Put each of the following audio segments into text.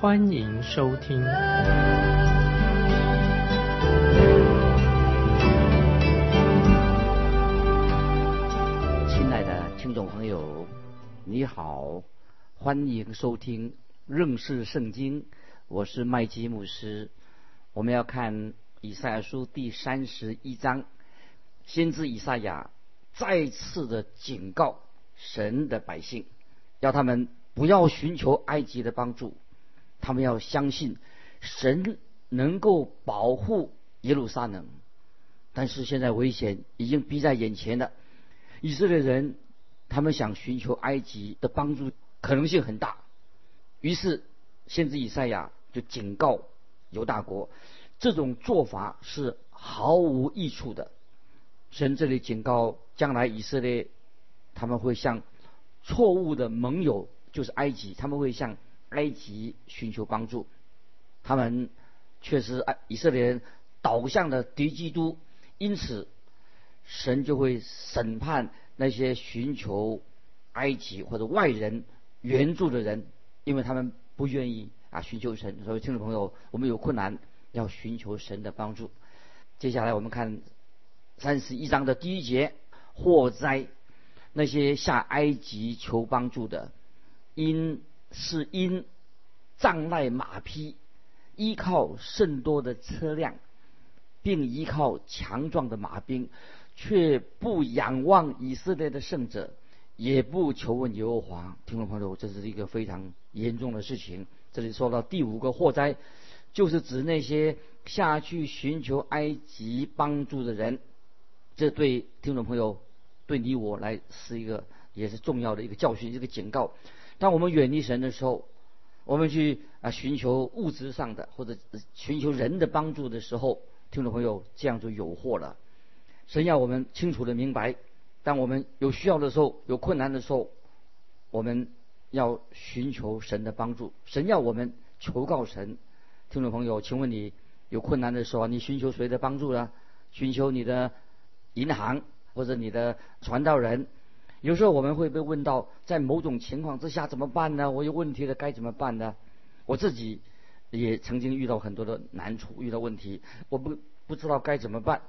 欢迎收听。亲爱的听众朋友，你好，欢迎收听认识圣经。我是麦基牧师。我们要看以赛亚书第三十一章，先知以赛亚再次的警告神的百姓，要他们不要寻求埃及的帮助，他们要相信神能够保护耶路撒冷。但是现在危险已经逼在眼前了。以色列人他们想寻求埃及的帮助，可能性很大。于是，先知以赛亚就警告犹大国，这种做法是毫无益处的。神这里警告，将来以色列他们会向错误的盟友，就是埃及，他们会向埃及寻求帮助。他们确实，以色列人倒向了敌基督，因此。神就会审判那些寻求埃及或者外人援助的人，因为他们不愿意啊寻求神。所以，听众朋友，我们有困难要寻求神的帮助。接下来我们看三十一章的第一节：祸灾，那些下埃及求帮助的，因是因障赖马匹，依靠甚多的车辆，并依靠强壮的马兵。却不仰望以色列的圣者，也不求问耶和华。听众朋友，这是一个非常严重的事情。这里说到第五个祸灾，就是指那些下去寻求埃及帮助的人。这对听众朋友，对你我来是一个也是重要的一个教训，一个警告。当我们远离神的时候，我们去啊寻求物质上的或者寻求人的帮助的时候，听众朋友这样就有祸了。神要我们清楚的明白，当我们有需要的时候、有困难的时候，我们要寻求神的帮助。神要我们求告神。听众朋友，请问你有困难的时候，你寻求谁的帮助呢？寻求你的银行或者你的传道人？有时候我们会被问到，在某种情况之下怎么办呢？我有问题了，该怎么办呢？我自己也曾经遇到很多的难处，遇到问题，我不不知道该怎么办。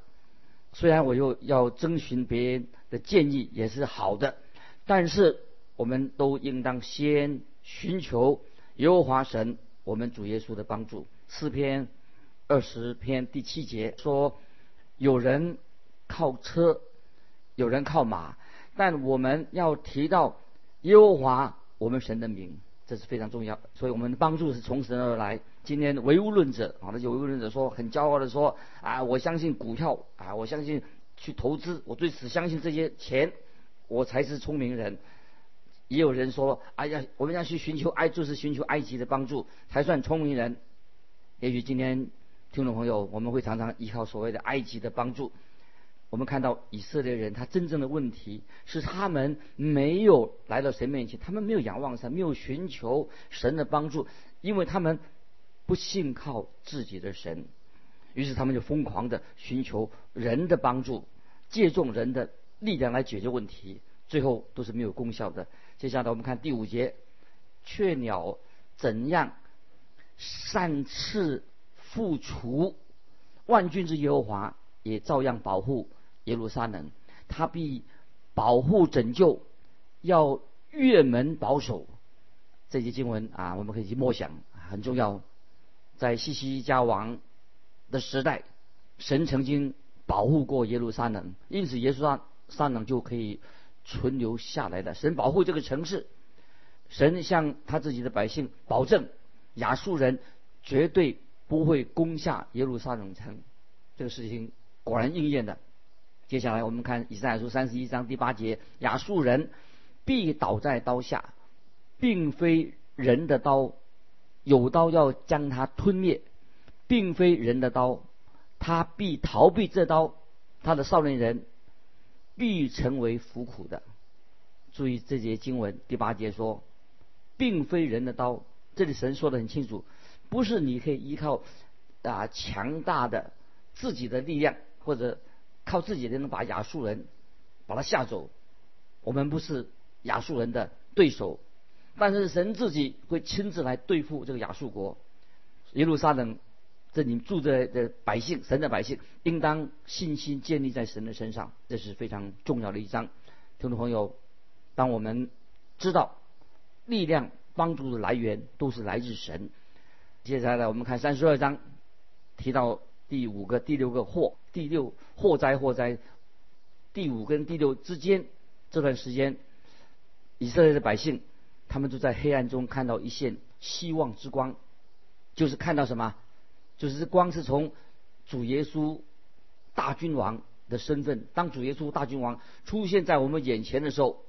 虽然我又要征询别人的建议也是好的，但是我们都应当先寻求耶和华神，我们主耶稣的帮助。诗篇二十篇第七节说：“有人靠车，有人靠马，但我们要提到耶和华我们神的名，这是非常重要。所以我们的帮助是从神而来。”今天唯物论者啊，那些唯物论者说很骄傲的说啊，我相信股票啊，我相信去投资，我对此相信这些钱，我才是聪明人。也有人说，哎呀，我们要去寻求埃，就是寻求埃及的帮助才算聪明人。也许今天听众朋友，我们会常常依靠所谓的埃及的帮助。我们看到以色列人，他真正的问题是他们没有来到神面前，他们没有仰望神，没有寻求神的帮助，因为他们。不信靠自己的神，于是他们就疯狂的寻求人的帮助，借重人的力量来解决问题，最后都是没有功效的。接下来我们看第五节，雀鸟怎样善赐复除，万军之耶和华也照样保护耶路撒冷，他必保护拯救，要越门保守。这些经文啊，我们可以去默想，很重要。在西西家王的时代，神曾经保护过耶路撒冷，因此耶路撒撒冷就可以存留下来的。神保护这个城市，神向他自己的百姓保证，亚述人绝对不会攻下耶路撒冷城。这个事情果然应验的。接下来我们看以赛亚书三十一章第八节：亚述人必倒在刀下，并非人的刀。有刀要将他吞灭，并非人的刀，他必逃避这刀，他的少年人必成为服苦的。注意这节经文第八节说，并非人的刀，这里神说的很清楚，不是你可以依靠啊强大的自己的力量，或者靠自己能把亚述人把他吓走。我们不是亚述人的对手，但是神自己会亲自来对付这个亚述国。耶路撒冷这里住着的百姓，神的百姓，应当信心建立在神的身上，这是非常重要的一章。听众朋友。当我们知道力量帮助的来源都是来自神，接下来我们看三十二章，提到第五个、第六个祸，第六祸灾祸灾，第五跟第六之间这段时间，以色列的百姓他们就在黑暗中看到一线希望之光，就是看到什么？就是光是从主耶稣大君王的身份，当主耶稣大君王出现在我们眼前的时候。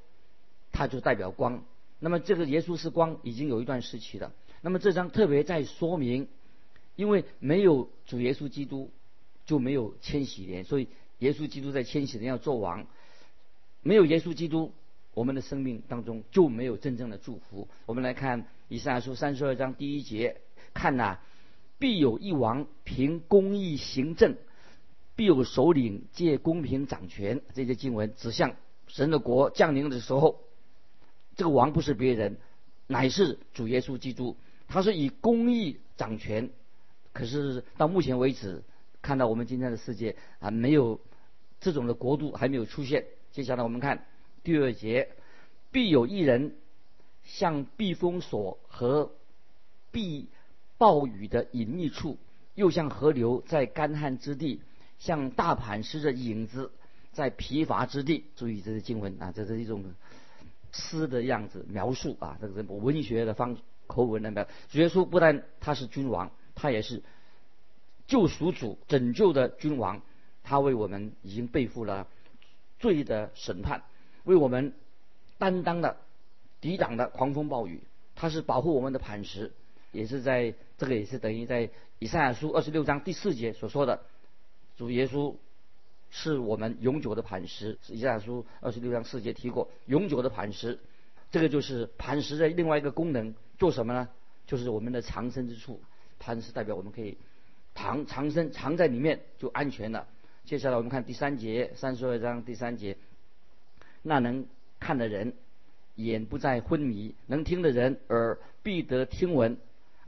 他就代表光，那么这个耶稣是光，已经有一段时期了。那么这张特别在说明，因为没有主耶稣基督，就没有千禧年，所以耶稣基督在千禧年要做王。没有耶稣基督，我们的生命当中就没有真正的祝福。我们来看以赛亚书三十二章第一节，看呐，必有一王凭公义行政，必有首领借公平掌权。这些经文指向神的国降临的时候。这个王不是别人，乃是主耶稣基督。他是以公义掌权，可是到目前为止，看到我们今天的世界啊，没有这种的国度还没有出现。接下来我们看第二节：必有一人像避风所和避暴雨的隐秘处，又像河流在干旱之地，像大磐石的影子在疲乏之地。注意这是经文啊，这是一种。诗的样子描述啊，这个是文学的方口吻的描。主耶稣不但他是君王，他也是救赎主、拯救的君王。他为我们已经背负了罪的审判，为我们担当了抵挡的狂风暴雨。他是保护我们的磐石，也是在这个也是等于在以赛亚书二十六章第四节所说的主耶稣。是我们永久的磐石。以赛亚书二十六章四节提过，永久的磐石，这个就是磐石的另外一个功能，做什么呢？就是我们的藏身之处。磐石代表我们可以藏藏身，藏在里面就安全了。接下来我们看第三节，三十二章第三节，那能看的人眼不再昏迷，能听的人耳必得听闻。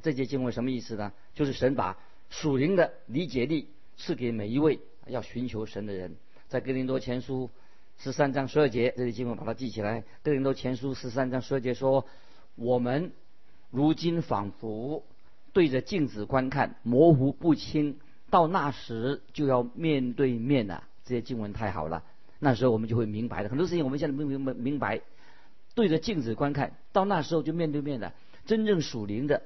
这节经文什么意思呢？就是神把属灵的理解力赐给每一位。要寻求神的人，在哥林多前书十三章十二节，这里经文把它记起来。哥林多前书十三章十二节说：“我们如今仿佛对着镜子观看，模糊不清；到那时就要面对面了。”这些经文太好了，那时候我们就会明白了。很多事情我们现在不明明明白，对着镜子观看，到那时候就面对面了。真正属灵的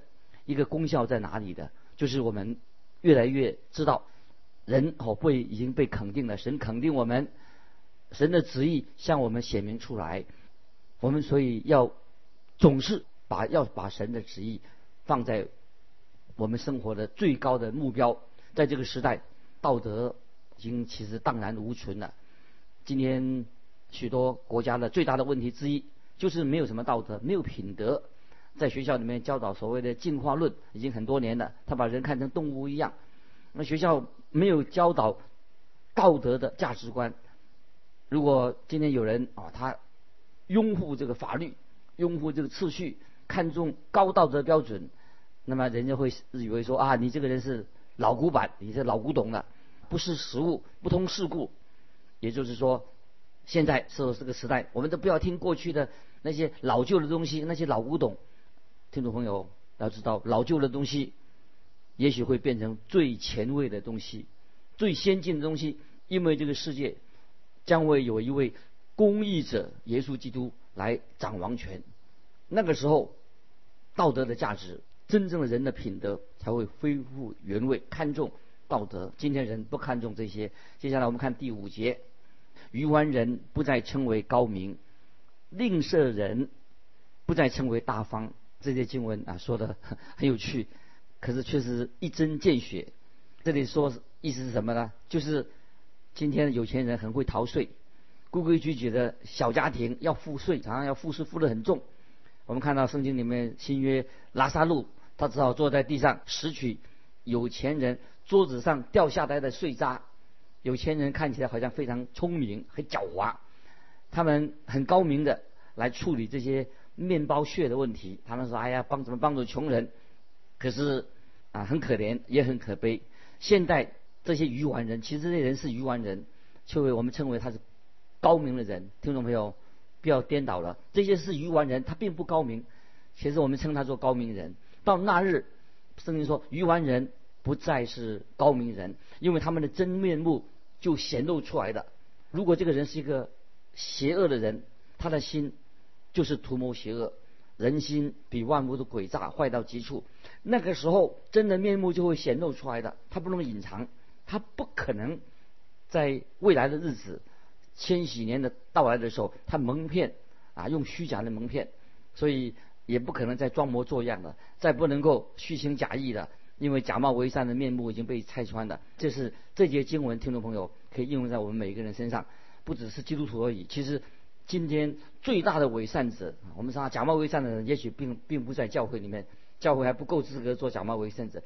一个功效在哪里的？就是我们越来越知道。人哦会已经被肯定了，神肯定我们，神的旨意向我们显明出来，我们所以要总是把要把神的旨意放在我们生活的最高的目标。在这个时代，道德已经其实荡然无存了。今天许多国家的最大的问题之一就是没有什么道德，没有品德。在学校里面教导所谓的进化论已经很多年了，他把人看成动物一样。那学校没有教导道德的价值观。如果今天有人啊，他拥护这个法律，拥护这个秩序，看重高道德标准，那么人家会以为说啊，你这个人是老古板，你是老古董了，不识时务，不通世故。也就是说，现在是这个时代，我们都不要听过去的那些老旧的东西，那些老古董。听众朋友要知道，老旧的东西。也许会变成最前卫的东西，最先进的东西，因为这个世界将会有一位公义者耶稣基督来掌王权。那个时候，道德的价值，真正的人的品德才会恢复原位。看重道德，今天人不看重这些。接下来我们看第五节：愚顽人不再称为高明，吝啬人不再称为大方。这些经文啊，说的很有趣。可是却是一针见血。这里说意思是什么呢？就是今天有钱人很会逃税，规规矩矩的小家庭要付税，常常要付税付得很重。我们看到圣经里面新约拉萨路，他只好坐在地上拾取有钱人桌子上掉下来的碎渣。有钱人看起来好像非常聪明、很狡猾，他们很高明的来处理这些面包屑的问题。他们说：“哎呀，帮怎么帮助穷人？”可是啊，很可怜，也很可悲。现代这些愚顽人，其实这些人是愚顽人，却被我们称为他是高明的人。听众朋友，不要颠倒了，这些是愚顽人，他并不高明。其实我们称他做高明人。到那日，圣经说，愚顽人不再是高明人，因为他们的真面目就显露出来的。如果这个人是一个邪恶的人，他的心就是图谋邪恶，人心比万物都诡诈，坏到极处。那个时候，真的面目就会显露出来的，他不能隐藏，他不可能在未来的日子，千禧年的到来的时候，他蒙骗啊，用虚假的蒙骗，所以也不可能再装模作样的，再不能够虚情假意的，因为假冒伪善的面目已经被拆穿了。这是这节经文，听众朋友可以应用在我们每一个人身上，不只是基督徒而已。其实今天最大的伪善者，我们说假冒伪善的人，也许并并不在教会里面。教会还不够资格做假冒伪善者，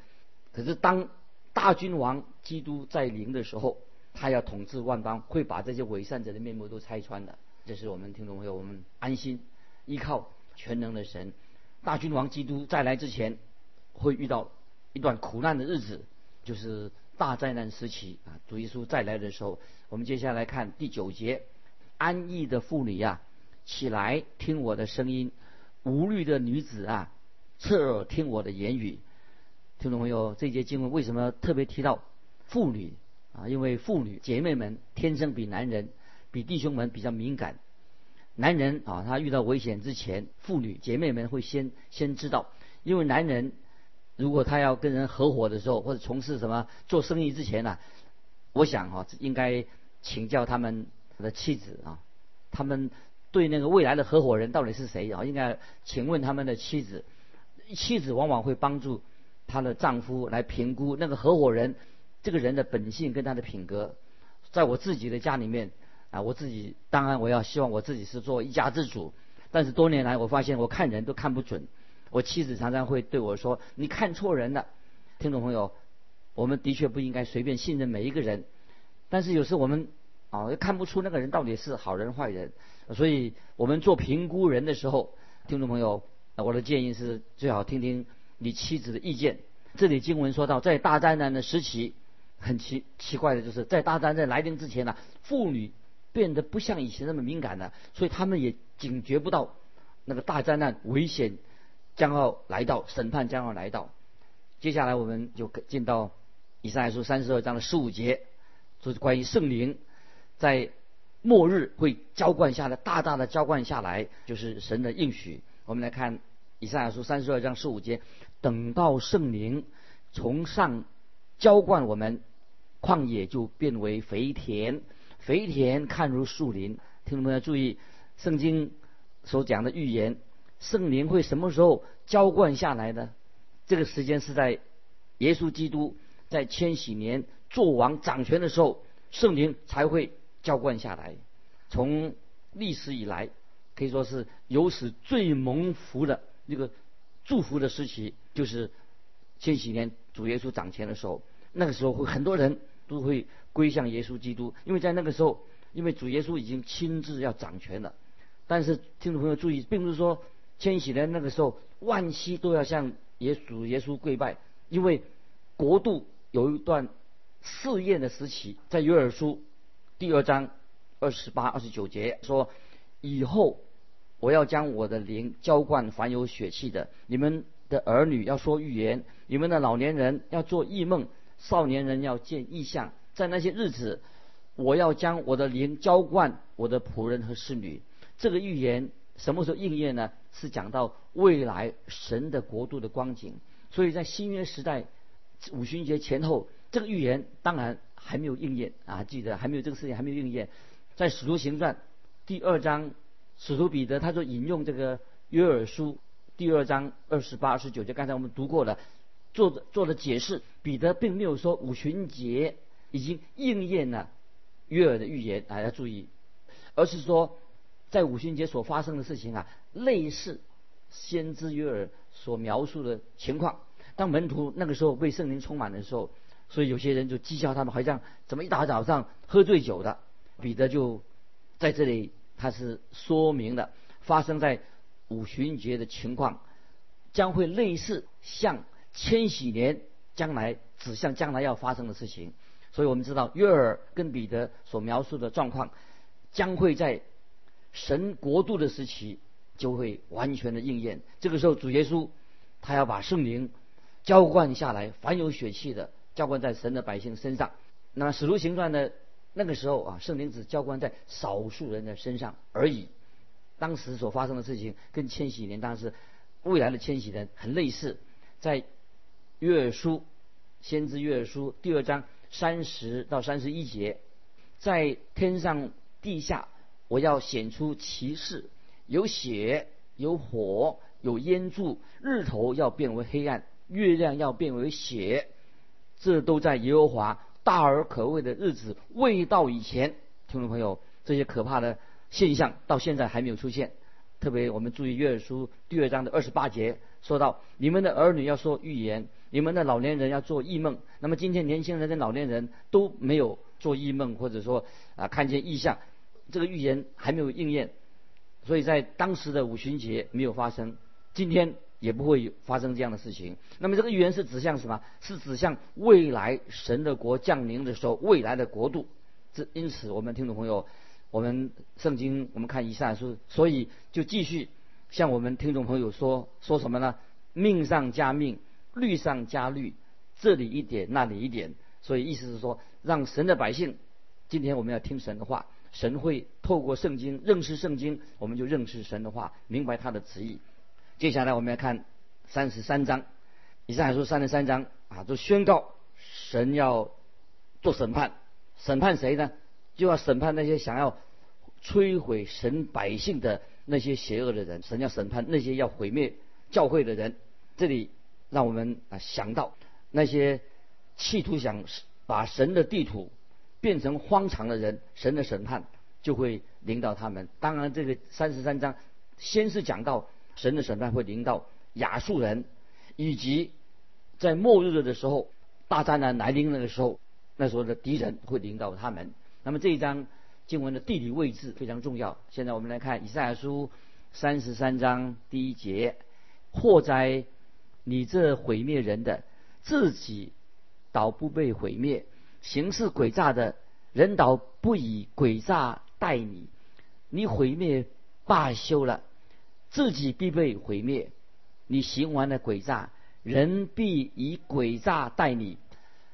可是当大君王基督在临的时候，他要统治万邦，会把这些伪善者的面目都拆穿的。这是我们听众朋友，我们安心依靠全能的神。大君王基督再来之前，会遇到一段苦难的日子，就是大灾难时期啊。主耶稣再来的时候，我们接下来看第九节：安逸的妇女呀，起来听我的声音；无虑的女子啊。侧耳听我的言语，听众朋友，这节经文为什么特别提到妇女啊？因为妇女姐妹们天生比男人、比弟兄们比较敏感。男人啊，他遇到危险之前，妇女姐妹们会先先知道。因为男人如果他要跟人合伙的时候，或者从事什么做生意之前呢，我想哈，应该请教他们他的妻子啊，他们对那个未来的合伙人到底是谁啊？应该请问他们的妻子。妻子往往会帮助她的丈夫来评估那个合伙人这个人的本性跟他的品格。在我自己的家里面啊，我自己当然我要希望我自己是做一家之主，但是多年来我发现我看人都看不准。我妻子常常会对我说：“你看错人了。”听众朋友，我们的确不应该随便信任每一个人，但是有时我们啊又看不出那个人到底是好人坏人，所以我们做评估人的时候，听众朋友。我的建议是，最好听听你妻子的意见。这里经文说到，在大灾难的时期，很奇奇怪的就是，在大灾难来临之前呢，妇女变得不像以前那么敏感了，所以他们也警觉不到那个大灾难危险将要来到，审判将要来到。接下来我们就进到以赛亚书三十二章的十五节，就是关于圣灵在末日会浇灌下来，大大的浇灌下来，就是神的应许。我们来看以赛亚书三十二章十五节，等到圣灵从上浇灌我们，旷野就变为肥田，肥田看如树林。听众朋友注意，圣经所讲的预言，圣灵会什么时候浇灌下来呢？这个时间是在耶稣基督在千禧年做王掌权的时候，圣灵才会浇灌下来。从历史以来。可以说是有史最蒙福的那个祝福的时期，就是千禧年主耶稣掌权的时候。那个时候会很多人都会归向耶稣基督，因为在那个时候，因为主耶稣已经亲自要掌权了。但是听众朋友注意，并不是说千禧年那个时候万西都要向耶稣耶稣跪拜，因为国度有一段试验的时期，在约珥书第二章二十八、二十九节说。以后，我要将我的灵浇灌凡有血气的。你们的儿女要说预言，你们的老年人要做异梦，少年人要见异象。在那些日子，我要将我的灵浇灌我的仆人和侍女。这个预言什么时候应验呢？是讲到未来神的国度的光景。所以在新约时代五旬节前后，这个预言当然还没有应验啊！记得还没有这个事情还没有应验，在使徒行传。第二章，使徒彼得他就引用这个约珥书第二章二十八、二十九节，刚才我们读过了。做的做的解释，彼得并没有说五旬节已经应验了约尔的预言啊，要注意，而是说在五旬节所发生的事情啊，类似先知约尔所描述的情况。当门徒那个时候被圣灵充满的时候，所以有些人就讥笑他们，好像怎么一大早上喝醉酒的。彼得就在这里，他是说明了发生在五旬节的情况，将会类似像千禧年将来指向将来要发生的事情。所以我们知道约尔跟彼得所描述的状况，将会在神国度的时期就会完全的应验。这个时候主耶稣他要把圣灵。浇灌下来，凡有血气的浇灌在神的百姓身上。那么使徒行传呢那个时候啊，圣灵只浇灌在少数人的身上而已。当时所发生的事情跟千禧年当时未来的千禧年很类似。在约书先知约书第二章三十到三十一节，在天上地下我要显出奇事，有血，有火，有烟柱，日头要变为黑暗。月亮要变为血，这都在耶和华大而可畏的日子未到以前。听众朋友，这些可怕的现象到现在还没有出现。特别我们注意约书第二章的二十八节，说到你们的儿女要说预言，你们的老年人要做异梦。那么今天年轻人跟老年人都没有做异梦，或者说啊看见异象，这个预言还没有应验，所以在当时的五旬节没有发生。今天。也不会发生这样的事情。那么这个预言是指向什么？是指向未来神的国降临的时候，未来的国度。这因此，我们听众朋友，我们圣经我们看以赛书，所以就继续向我们听众朋友说说什么呢？命上加命，律上加律，这里一点那里一点。所以意思是说，让神的百姓，今天我们要听神的话，神会透过圣经认识圣经，我们就认识神的话，明白他的旨意。接下来我们要看三十三章，以上来说三十三章啊，就宣告神要做审判，审判谁呢？就要审判那些想要摧毁神百姓的那些邪恶的人。神要审判那些要毁灭教会的人。这里让我们啊想到那些企图想把神的地土变成荒场的人，神的审判就会临到他们。当然，这个三十三章先是讲到。神的审判会临到亚述人，以及在末日的时候，大灾难来临那个时候，那时候的敌人会临到他们。那么这一章经文的地理位置非常重要。现在我们来看以赛亚书三十三章第一节：祸灾！你这毁灭人的，自己倒不被毁灭；行事诡诈的人，倒不以诡诈待你。你毁灭罢休了。自己必被毁灭，你行完了诡诈，人必以诡诈待你。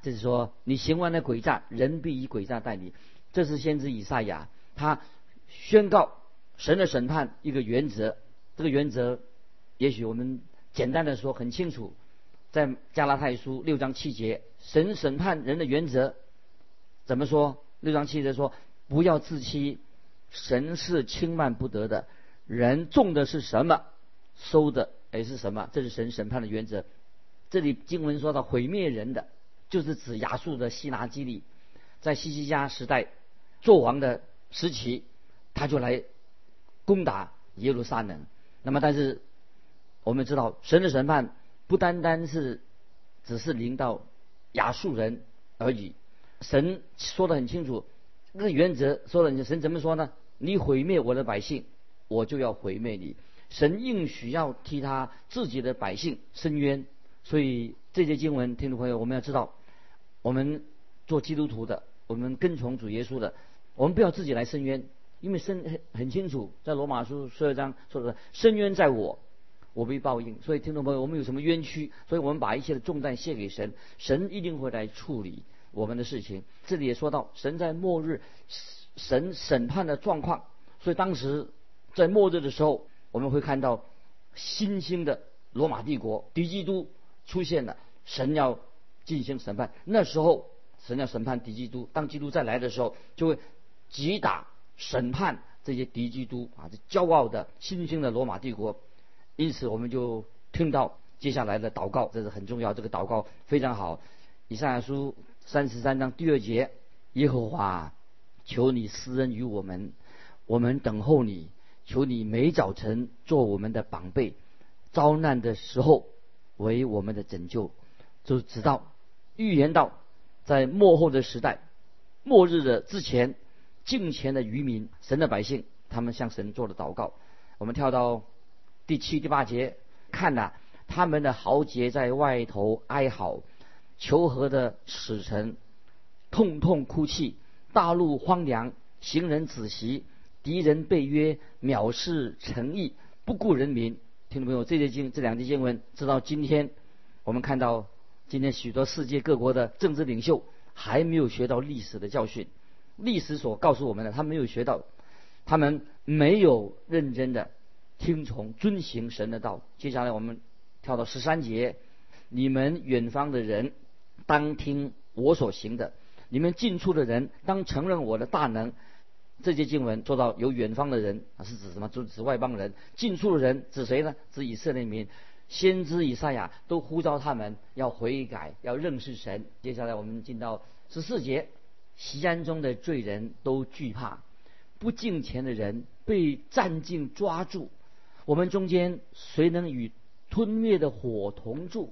就是说，你行完了诡诈，人必以诡诈待你。这是先知以赛亚，他宣告神的审判一个原则。这个原则，也许我们简单的说很清楚，在加拉太书六章七节，神审判人的原则怎么说？六章七节说：不要自欺，神是轻慢不得的。人种的是什么，收的也是什么，这是神审判的原则。这里经文说到毁灭人的，就是指亚述的希拿基利，在西西家时代做王的时期，他就来攻打耶路撒冷。那么，但是我们知道，神的审判不单单是只是临到亚述人而已。神说的很清楚，那个原则说的，神怎么说呢？你毁灭我的百姓。我就要毁灭你，神应许要替他自己的百姓伸冤，所以这些经文，听众朋友，我们要知道，我们做基督徒的，我们跟从主耶稣的，我们不要自己来伸冤，因为申很很清楚，在罗马书十二章说的，伸冤在我，我被报应。所以听众朋友，我们有什么冤屈，所以我们把一切的重担卸给神，神一定会来处理我们的事情。这里也说到，神在末日，神审判的状况，所以当时。在末日的时候，我们会看到新兴的罗马帝国敌基督出现了，神要进行审判。那时候，神要审判敌基督。当基督再来的时候，就会击打审判这些敌基督啊，这骄傲的新兴的罗马帝国。因此，我们就听到接下来的祷告，这是很重要，这个祷告非常好。以赛亚书三十三章第二节，耶和华，求你施恩于我们，我们等候你，求你每早晨做我们的宝贝，遭难的时候为我们的拯救。就知道预言到，在末后的时代，末日的之前，敬虔的渔民，神的百姓，他们向神做了祷告。我们跳到第七、第八节，看呐，他们的豪杰在外头哀嚎，求和的使臣痛痛哭泣，大陆荒凉，行人子息，敌人被约，藐视诚意，不顾人民。听众朋友，这些经这两节经文，直到今天，我们看到。今天许多世界各国的政治领袖还没有学到历史的教训，历史所告诉我们的，他没有学到，他们没有认真的听从遵行神的道。接下来我们跳到十三节，你们远方的人当听我所行的，你们近处的人当承认我的大能。这些经文做到有远方的人啊，是指什么？就指外邦人；近处的人指谁呢？指以色列民。先知以赛亚都呼召他们要悔改，要认识神。接下来我们进到十四节，西安中的罪人都惧怕，不敬虔的人被战境抓住。我们中间谁能与吞灭的火同住？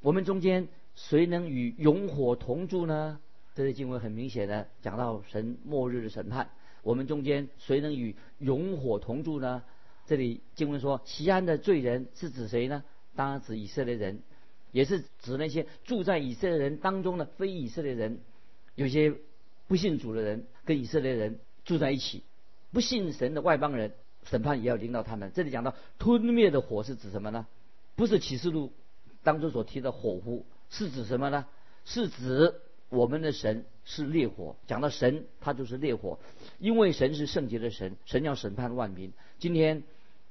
我们中间谁能与熔火同住呢？这些经文很明显的讲到神末日的审判。我们中间谁能与熔火同住呢？这里经文说，西安的罪人是指谁呢？当然指以色列人，也是指那些住在以色列人当中的非以色列人。有些不信主的人跟以色列人住在一起，不信神的外邦人，审判也要领导他们。这里讲到吞灭的火是指什么呢？不是启示录当中所提的火湖，是指什么呢？是指我们的神是烈火。讲到神，他就是烈火，因为神是圣洁的神，神要审判万民。今天。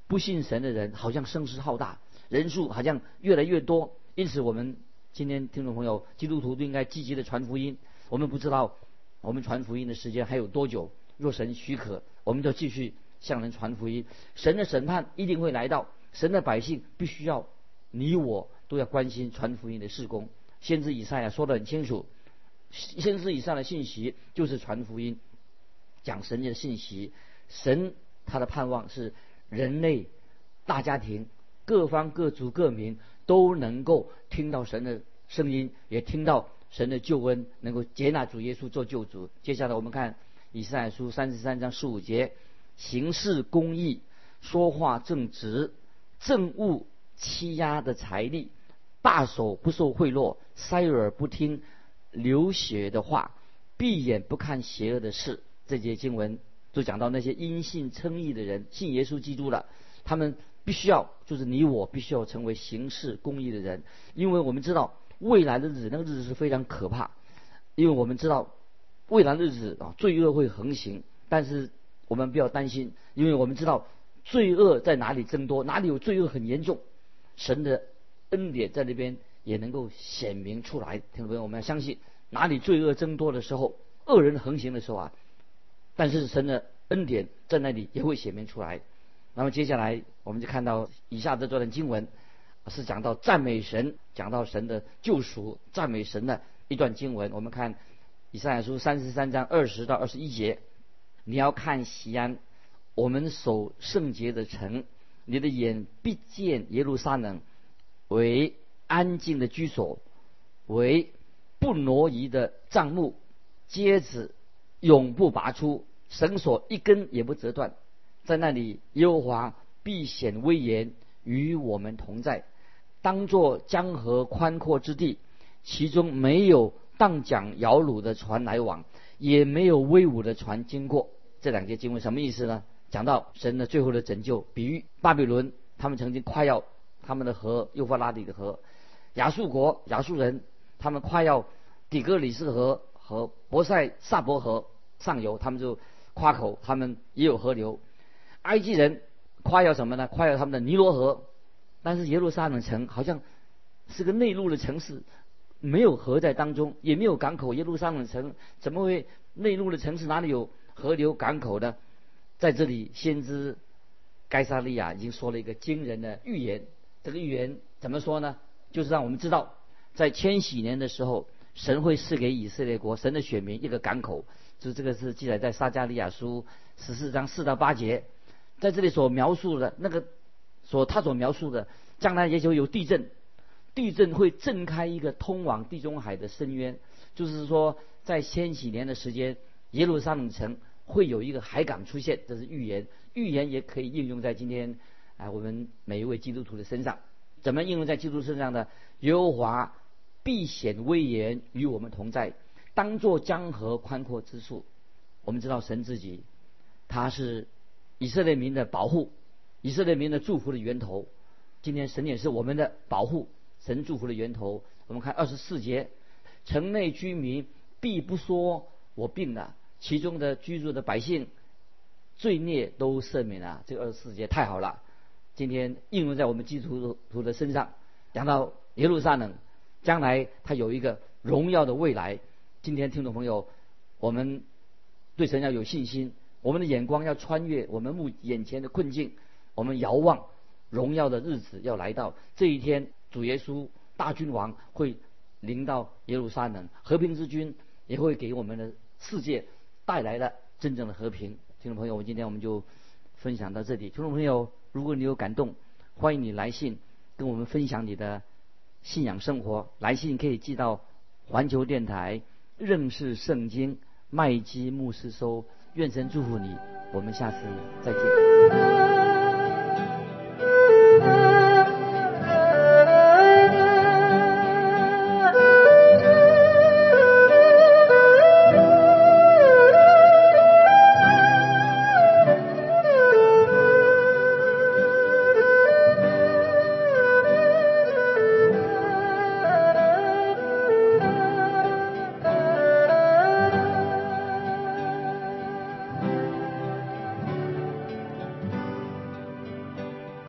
不信神的人好像声势浩大，人数好像越来越多，因此我们今天听众朋友，基督徒都应该积极的传福音。我们不知道我们传福音的时间还有多久，若神许可，我们就继续向人传福音。神的审判一定会来到，神的百姓必须要你我都要关心传福音的事工。先知以赛亚说得很清楚，先知以上的信息就是传福音，讲神的信息。神他的盼望是。人类大家庭，各方各族各民都能够听到神的声音，也听到神的救恩，能够接纳主耶稣做救主。接下来我们看以赛亚书三十三章十五节：行事公义，说话正直，政务欺压的财力，大手不受贿赂，塞耳不听流血的话，闭眼不看邪恶的事。这节经文。就讲到那些因信称义的人，信耶稣基督了，他们必须要，就是你我必须要成为行事公义的人，因为我们知道未来的日子，那个日子是非常可怕，因为我们知道未来的日子啊，罪恶会横行，但是我们不要担心，因为我们知道罪恶在哪里增多，哪里有罪恶很严重，神的恩典在那边也能够显明出来。听众朋友，我们要相信，哪里罪恶增多的时候，恶人横行的时候啊。但是神的恩典在那里也会显明出来。那么接下来我们就看到以下这段经文，是讲到赞美神，讲到神的救赎，赞美神的一段经文。我们看以赛亚书三十三章二十到二十一节，你要看西安，我们守圣洁的城，你的眼必见耶路撒冷为安静的居所，为不挪移的帐幕，接子永不拔出。绳索一根也不折断，在那里，耶和华必显威严与我们同在，当作江河宽阔之地，其中没有荡桨摇橹的船来往，也没有威武的船经过。这两节经文什么意思呢？讲到神的最后的拯救，比喻巴比伦，他们曾经快要他们的河幼发拉底的河，亚述国亚述人，他们快要底格里斯河和博塞萨伯河上游，他们就。夸口，他们也有河流。埃及人夸耀什么呢？夸耀他们的尼罗河。但是耶路撒冷城好像是个内陆的城市，没有河在当中，也没有港口。耶路撒冷城怎么会内陆的城市哪里有河流港口呢？在这里，先知该萨利亚已经说了一个惊人的预言。这个预言怎么说呢？就是让我们知道，在千禧年的时候，神会赐给以色列国神的选民一个港口。就这个是记载在撒加利亚书十四章四到八节，在这里所描述的那个，所他所描述的，将来也就有地震，地震会震开一个通往地中海的深渊。就是说，在千禧年的时间，耶路撒冷城会有一个海港出现，这是预言。预言也可以应用在今天啊，我们每一位基督徒的身上。怎么应用在基督身上呢？耶和华必显威严与我们同在。当作江河宽阔之处，我们知道神自己，他是以色列民的保护，以色列民的祝福的源头。今天神也是我们的保护，神祝福的源头。我们看二十四节，城内居民必不说我病了，其中的居住的百姓罪孽都赦免了。这个二十四节太好了，今天应用在我们基督徒的身上。讲到耶路撒冷，将来他有一个荣耀的未来。今天听众朋友，我们对神要有信心，我们的眼光要穿越我们目眼前的困境，我们遥望荣耀的日子要来到。这一天，主耶稣大君王会临到耶路撒冷，和平之君也会给我们的世界带来了真正的和平。听众朋友，我们今天我们就分享到这里。听众朋友，如果你有感动，欢迎你来信跟我们分享你的信仰生活。来信可以寄到环球电台。认识圣经，麦基牧师说：“愿神祝福你，我们下次再见。”